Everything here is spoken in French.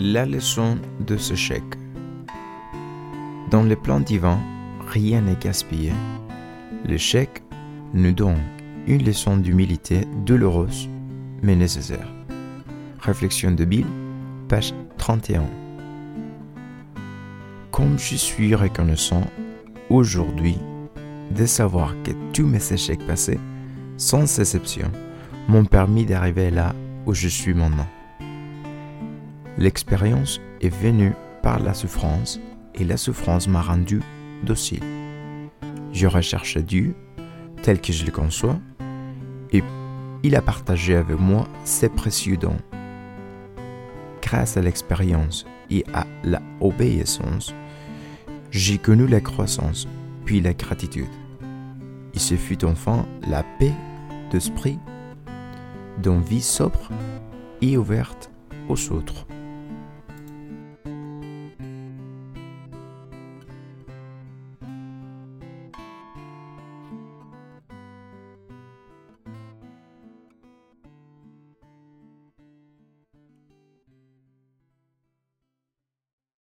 La leçon de ce chèque. Dans le plan divin, rien n'est gaspillé. Le chèque nous donne une leçon d'humilité douloureuse mais nécessaire. Réflexion de Bill, page 31. Comme je suis reconnaissant aujourd'hui de savoir que tous mes échecs passés, sans exception, m'ont permis d'arriver là où je suis maintenant. L'expérience est venue par la souffrance et la souffrance m'a rendu docile. Je recherche Dieu tel que je le conçois et il a partagé avec moi ses précieux dons. Grâce à l'expérience et à la obéissance, j'ai connu la croissance puis la gratitude. Il se fut enfin la paix d'esprit, d'une vie sobre et ouverte aux autres.